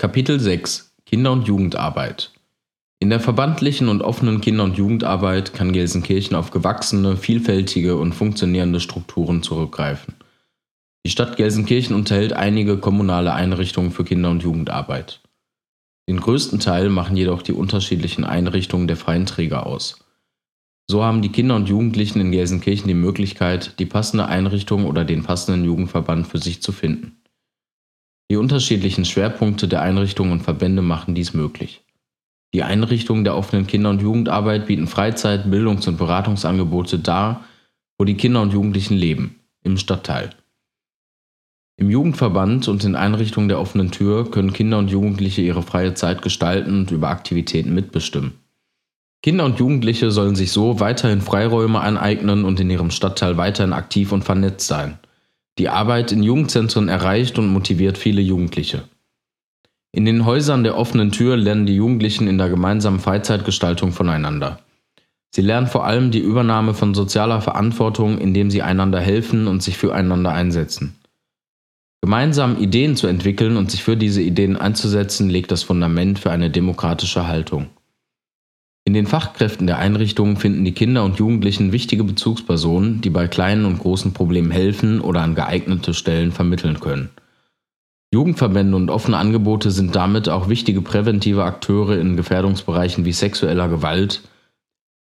Kapitel 6 Kinder- und Jugendarbeit In der verbandlichen und offenen Kinder- und Jugendarbeit kann Gelsenkirchen auf gewachsene, vielfältige und funktionierende Strukturen zurückgreifen. Die Stadt Gelsenkirchen unterhält einige kommunale Einrichtungen für Kinder- und Jugendarbeit. Den größten Teil machen jedoch die unterschiedlichen Einrichtungen der freien Träger aus. So haben die Kinder und Jugendlichen in Gelsenkirchen die Möglichkeit, die passende Einrichtung oder den passenden Jugendverband für sich zu finden. Die unterschiedlichen Schwerpunkte der Einrichtungen und Verbände machen dies möglich. Die Einrichtungen der offenen Kinder- und Jugendarbeit bieten Freizeit-, Bildungs- und Beratungsangebote dar, wo die Kinder und Jugendlichen leben, im Stadtteil. Im Jugendverband und in Einrichtungen der offenen Tür können Kinder und Jugendliche ihre freie Zeit gestalten und über Aktivitäten mitbestimmen. Kinder und Jugendliche sollen sich so weiterhin Freiräume aneignen und in ihrem Stadtteil weiterhin aktiv und vernetzt sein. Die Arbeit in Jugendzentren erreicht und motiviert viele Jugendliche. In den Häusern der offenen Tür lernen die Jugendlichen in der gemeinsamen Freizeitgestaltung voneinander. Sie lernen vor allem die Übernahme von sozialer Verantwortung, indem sie einander helfen und sich füreinander einsetzen. Gemeinsam Ideen zu entwickeln und sich für diese Ideen einzusetzen, legt das Fundament für eine demokratische Haltung. In den Fachkräften der Einrichtungen finden die Kinder und Jugendlichen wichtige Bezugspersonen, die bei kleinen und großen Problemen helfen oder an geeignete Stellen vermitteln können. Jugendverbände und offene Angebote sind damit auch wichtige präventive Akteure in Gefährdungsbereichen wie sexueller Gewalt,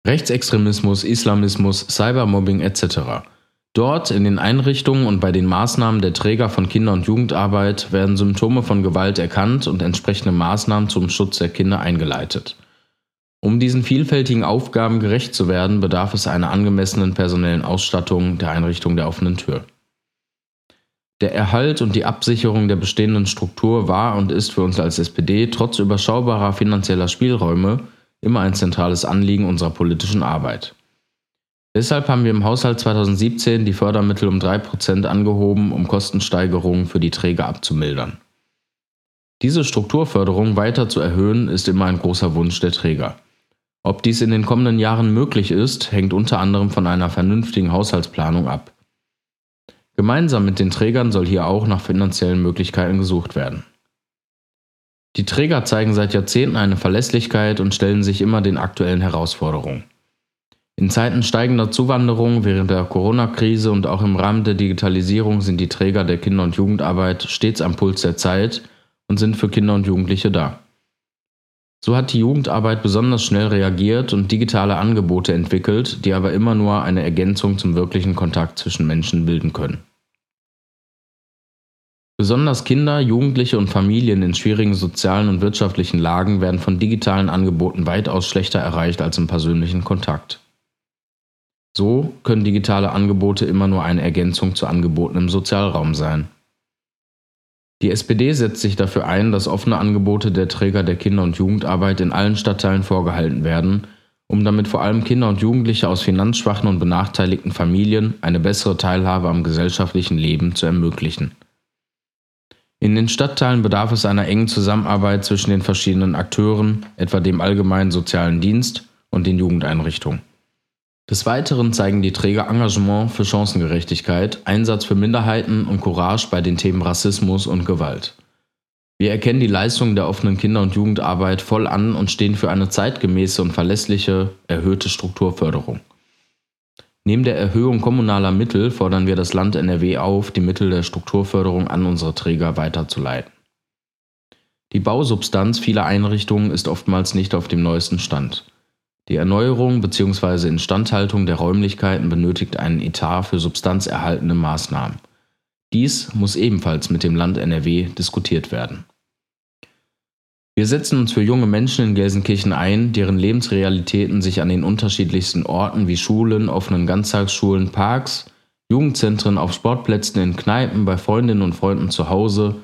Rechtsextremismus, Islamismus, Cybermobbing etc. Dort in den Einrichtungen und bei den Maßnahmen der Träger von Kinder- und Jugendarbeit werden Symptome von Gewalt erkannt und entsprechende Maßnahmen zum Schutz der Kinder eingeleitet. Um diesen vielfältigen Aufgaben gerecht zu werden, bedarf es einer angemessenen personellen Ausstattung der Einrichtung der offenen Tür. Der Erhalt und die Absicherung der bestehenden Struktur war und ist für uns als SPD trotz überschaubarer finanzieller Spielräume immer ein zentrales Anliegen unserer politischen Arbeit. Deshalb haben wir im Haushalt 2017 die Fördermittel um 3% angehoben, um Kostensteigerungen für die Träger abzumildern. Diese Strukturförderung weiter zu erhöhen, ist immer ein großer Wunsch der Träger. Ob dies in den kommenden Jahren möglich ist, hängt unter anderem von einer vernünftigen Haushaltsplanung ab. Gemeinsam mit den Trägern soll hier auch nach finanziellen Möglichkeiten gesucht werden. Die Träger zeigen seit Jahrzehnten eine Verlässlichkeit und stellen sich immer den aktuellen Herausforderungen. In Zeiten steigender Zuwanderung während der Corona-Krise und auch im Rahmen der Digitalisierung sind die Träger der Kinder- und Jugendarbeit stets am Puls der Zeit und sind für Kinder und Jugendliche da. So hat die Jugendarbeit besonders schnell reagiert und digitale Angebote entwickelt, die aber immer nur eine Ergänzung zum wirklichen Kontakt zwischen Menschen bilden können. Besonders Kinder, Jugendliche und Familien in schwierigen sozialen und wirtschaftlichen Lagen werden von digitalen Angeboten weitaus schlechter erreicht als im persönlichen Kontakt. So können digitale Angebote immer nur eine Ergänzung zu Angeboten im Sozialraum sein. Die SPD setzt sich dafür ein, dass offene Angebote der Träger der Kinder- und Jugendarbeit in allen Stadtteilen vorgehalten werden, um damit vor allem Kinder und Jugendliche aus finanzschwachen und benachteiligten Familien eine bessere Teilhabe am gesellschaftlichen Leben zu ermöglichen. In den Stadtteilen bedarf es einer engen Zusammenarbeit zwischen den verschiedenen Akteuren, etwa dem allgemeinen sozialen Dienst und den Jugendeinrichtungen. Des Weiteren zeigen die Träger Engagement für Chancengerechtigkeit, Einsatz für Minderheiten und Courage bei den Themen Rassismus und Gewalt. Wir erkennen die Leistungen der offenen Kinder- und Jugendarbeit voll an und stehen für eine zeitgemäße und verlässliche, erhöhte Strukturförderung. Neben der Erhöhung kommunaler Mittel fordern wir das Land NRW auf, die Mittel der Strukturförderung an unsere Träger weiterzuleiten. Die Bausubstanz vieler Einrichtungen ist oftmals nicht auf dem neuesten Stand. Die Erneuerung bzw. Instandhaltung der Räumlichkeiten benötigt einen Etat für substanzerhaltende Maßnahmen. Dies muss ebenfalls mit dem Land NRW diskutiert werden. Wir setzen uns für junge Menschen in Gelsenkirchen ein, deren Lebensrealitäten sich an den unterschiedlichsten Orten wie Schulen, offenen Ganztagsschulen, Parks, Jugendzentren, auf Sportplätzen, in Kneipen, bei Freundinnen und Freunden zu Hause,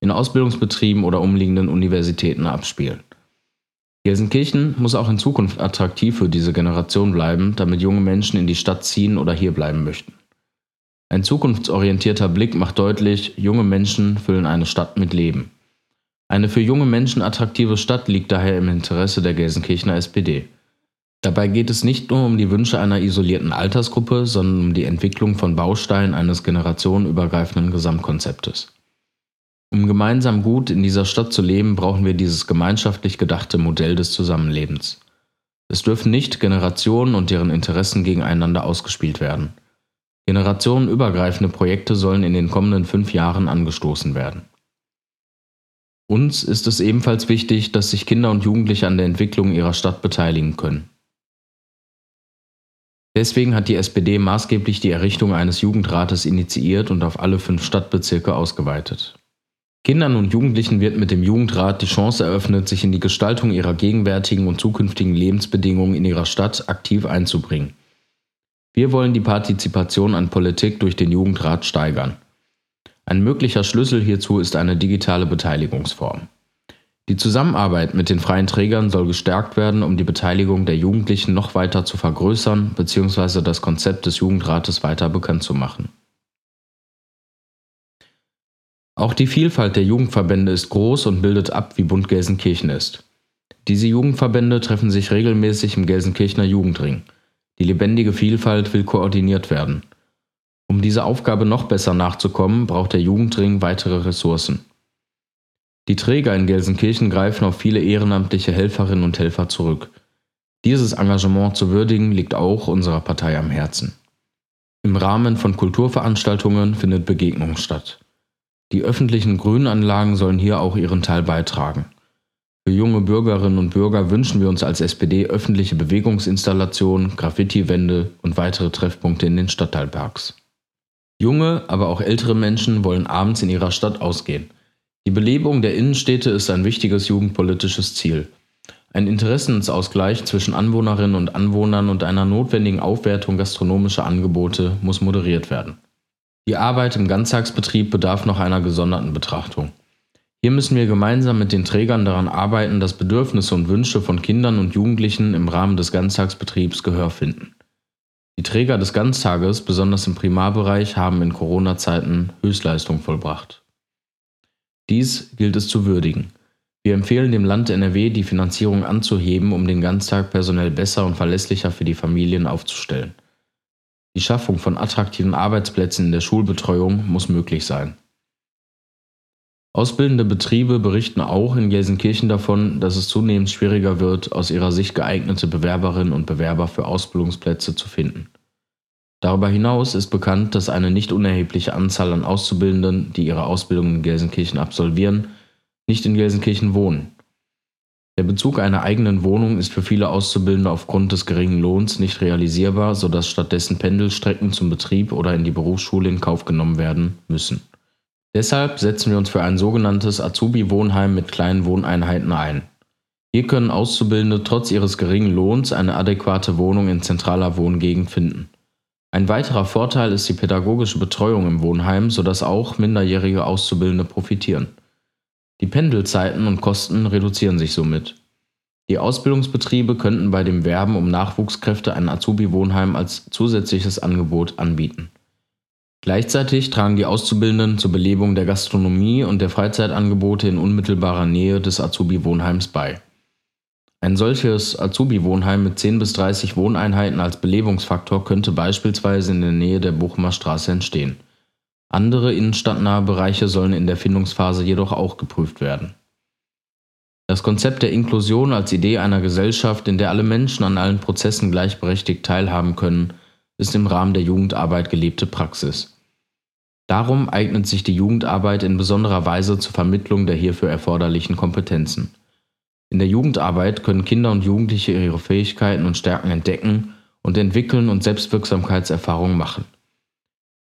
in Ausbildungsbetrieben oder umliegenden Universitäten abspielen. Gelsenkirchen muss auch in Zukunft attraktiv für diese Generation bleiben, damit junge Menschen in die Stadt ziehen oder hier bleiben möchten. Ein zukunftsorientierter Blick macht deutlich, junge Menschen füllen eine Stadt mit Leben. Eine für junge Menschen attraktive Stadt liegt daher im Interesse der Gelsenkirchener SPD. Dabei geht es nicht nur um die Wünsche einer isolierten Altersgruppe, sondern um die Entwicklung von Bausteinen eines generationenübergreifenden Gesamtkonzeptes. Um gemeinsam gut in dieser Stadt zu leben, brauchen wir dieses gemeinschaftlich gedachte Modell des Zusammenlebens. Es dürfen nicht Generationen und deren Interessen gegeneinander ausgespielt werden. Generationenübergreifende Projekte sollen in den kommenden fünf Jahren angestoßen werden. Uns ist es ebenfalls wichtig, dass sich Kinder und Jugendliche an der Entwicklung ihrer Stadt beteiligen können. Deswegen hat die SPD maßgeblich die Errichtung eines Jugendrates initiiert und auf alle fünf Stadtbezirke ausgeweitet. Kindern und Jugendlichen wird mit dem Jugendrat die Chance eröffnet, sich in die Gestaltung ihrer gegenwärtigen und zukünftigen Lebensbedingungen in ihrer Stadt aktiv einzubringen. Wir wollen die Partizipation an Politik durch den Jugendrat steigern. Ein möglicher Schlüssel hierzu ist eine digitale Beteiligungsform. Die Zusammenarbeit mit den freien Trägern soll gestärkt werden, um die Beteiligung der Jugendlichen noch weiter zu vergrößern bzw. das Konzept des Jugendrates weiter bekannt zu machen. Auch die Vielfalt der Jugendverbände ist groß und bildet ab, wie bunt Gelsenkirchen ist. Diese Jugendverbände treffen sich regelmäßig im Gelsenkirchener Jugendring. Die lebendige Vielfalt will koordiniert werden. Um dieser Aufgabe noch besser nachzukommen, braucht der Jugendring weitere Ressourcen. Die Träger in Gelsenkirchen greifen auf viele ehrenamtliche Helferinnen und Helfer zurück. Dieses Engagement zu würdigen liegt auch unserer Partei am Herzen. Im Rahmen von Kulturveranstaltungen findet Begegnung statt. Die öffentlichen Grünanlagen sollen hier auch ihren Teil beitragen. Für junge Bürgerinnen und Bürger wünschen wir uns als SPD öffentliche Bewegungsinstallationen, Graffiti-Wände und weitere Treffpunkte in den Stadtteilparks. Junge, aber auch ältere Menschen wollen abends in ihrer Stadt ausgehen. Die Belebung der Innenstädte ist ein wichtiges jugendpolitisches Ziel. Ein Interessensausgleich zwischen Anwohnerinnen und Anwohnern und einer notwendigen Aufwertung gastronomischer Angebote muss moderiert werden. Die Arbeit im Ganztagsbetrieb bedarf noch einer gesonderten Betrachtung. Hier müssen wir gemeinsam mit den Trägern daran arbeiten, dass Bedürfnisse und Wünsche von Kindern und Jugendlichen im Rahmen des Ganztagsbetriebs Gehör finden. Die Träger des Ganztages, besonders im Primarbereich, haben in Corona-Zeiten Höchstleistung vollbracht. Dies gilt es zu würdigen. Wir empfehlen dem Land NRW, die Finanzierung anzuheben, um den Ganztag personell besser und verlässlicher für die Familien aufzustellen. Die Schaffung von attraktiven Arbeitsplätzen in der Schulbetreuung muss möglich sein. Ausbildende Betriebe berichten auch in Gelsenkirchen davon, dass es zunehmend schwieriger wird, aus ihrer Sicht geeignete Bewerberinnen und Bewerber für Ausbildungsplätze zu finden. Darüber hinaus ist bekannt, dass eine nicht unerhebliche Anzahl an Auszubildenden, die ihre Ausbildung in Gelsenkirchen absolvieren, nicht in Gelsenkirchen wohnen. Der Bezug einer eigenen Wohnung ist für viele Auszubildende aufgrund des geringen Lohns nicht realisierbar, sodass stattdessen Pendelstrecken zum Betrieb oder in die Berufsschule in Kauf genommen werden müssen. Deshalb setzen wir uns für ein sogenanntes Azubi-Wohnheim mit kleinen Wohneinheiten ein. Hier können Auszubildende trotz ihres geringen Lohns eine adäquate Wohnung in zentraler Wohngegend finden. Ein weiterer Vorteil ist die pädagogische Betreuung im Wohnheim, sodass auch minderjährige Auszubildende profitieren. Die Pendelzeiten und Kosten reduzieren sich somit. Die Ausbildungsbetriebe könnten bei dem Werben um Nachwuchskräfte ein Azubi-Wohnheim als zusätzliches Angebot anbieten. Gleichzeitig tragen die Auszubildenden zur Belebung der Gastronomie und der Freizeitangebote in unmittelbarer Nähe des Azubi-Wohnheims bei. Ein solches Azubi-Wohnheim mit 10 bis 30 Wohneinheiten als Belebungsfaktor könnte beispielsweise in der Nähe der Bochumer Straße entstehen. Andere innenstadtnahe Bereiche sollen in der Findungsphase jedoch auch geprüft werden. Das Konzept der Inklusion als Idee einer Gesellschaft, in der alle Menschen an allen Prozessen gleichberechtigt teilhaben können, ist im Rahmen der Jugendarbeit gelebte Praxis. Darum eignet sich die Jugendarbeit in besonderer Weise zur Vermittlung der hierfür erforderlichen Kompetenzen. In der Jugendarbeit können Kinder und Jugendliche ihre Fähigkeiten und Stärken entdecken und entwickeln und Selbstwirksamkeitserfahrungen machen.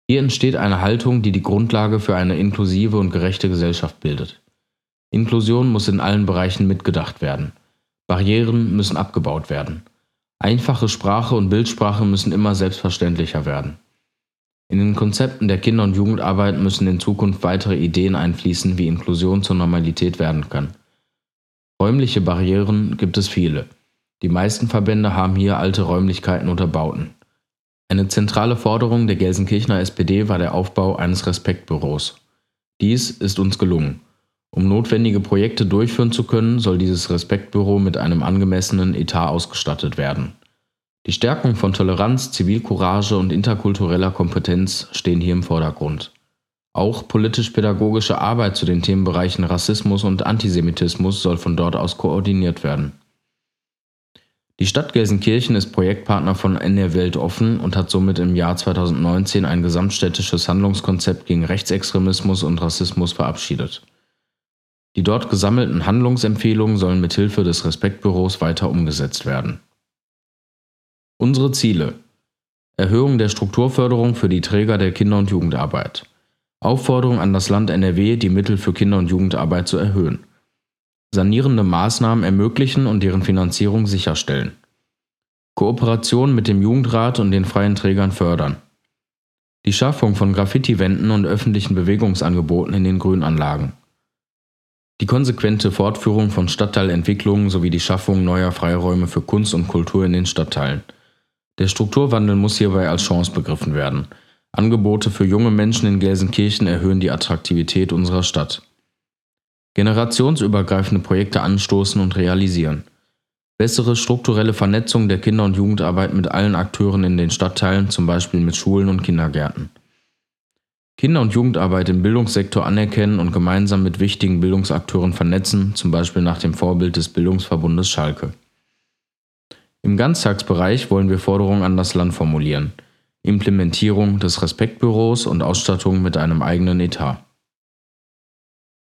Hier entsteht eine Haltung, die die Grundlage für eine inklusive und gerechte Gesellschaft bildet. Inklusion muss in allen Bereichen mitgedacht werden. Barrieren müssen abgebaut werden. Einfache Sprache und Bildsprache müssen immer selbstverständlicher werden. In den Konzepten der Kinder- und Jugendarbeit müssen in Zukunft weitere Ideen einfließen, wie Inklusion zur Normalität werden kann. Räumliche Barrieren gibt es viele. Die meisten Verbände haben hier alte Räumlichkeiten oder Bauten. Eine zentrale Forderung der Gelsenkirchener SPD war der Aufbau eines Respektbüros. Dies ist uns gelungen. Um notwendige Projekte durchführen zu können, soll dieses Respektbüro mit einem angemessenen Etat ausgestattet werden. Die Stärkung von Toleranz, Zivilcourage und interkultureller Kompetenz stehen hier im Vordergrund. Auch politisch-pädagogische Arbeit zu den Themenbereichen Rassismus und Antisemitismus soll von dort aus koordiniert werden. Die Stadt Gelsenkirchen ist Projektpartner von NR Weltoffen und hat somit im Jahr 2019 ein gesamtstädtisches Handlungskonzept gegen Rechtsextremismus und Rassismus verabschiedet. Die dort gesammelten Handlungsempfehlungen sollen mithilfe des Respektbüros weiter umgesetzt werden. Unsere Ziele Erhöhung der Strukturförderung für die Träger der Kinder- und Jugendarbeit. Aufforderung an das Land NRW, die Mittel für Kinder- und Jugendarbeit zu erhöhen. Sanierende Maßnahmen ermöglichen und deren Finanzierung sicherstellen. Kooperation mit dem Jugendrat und den freien Trägern fördern. Die Schaffung von Graffiti-Wänden und öffentlichen Bewegungsangeboten in den Grünanlagen. Die konsequente Fortführung von Stadtteilentwicklungen sowie die Schaffung neuer Freiräume für Kunst und Kultur in den Stadtteilen. Der Strukturwandel muss hierbei als Chance begriffen werden. Angebote für junge Menschen in Gelsenkirchen erhöhen die Attraktivität unserer Stadt. Generationsübergreifende Projekte anstoßen und realisieren. Bessere strukturelle Vernetzung der Kinder- und Jugendarbeit mit allen Akteuren in den Stadtteilen, zum Beispiel mit Schulen und Kindergärten. Kinder- und Jugendarbeit im Bildungssektor anerkennen und gemeinsam mit wichtigen Bildungsakteuren vernetzen, zum Beispiel nach dem Vorbild des Bildungsverbundes Schalke. Im Ganztagsbereich wollen wir Forderungen an das Land formulieren. Implementierung des Respektbüros und Ausstattung mit einem eigenen Etat.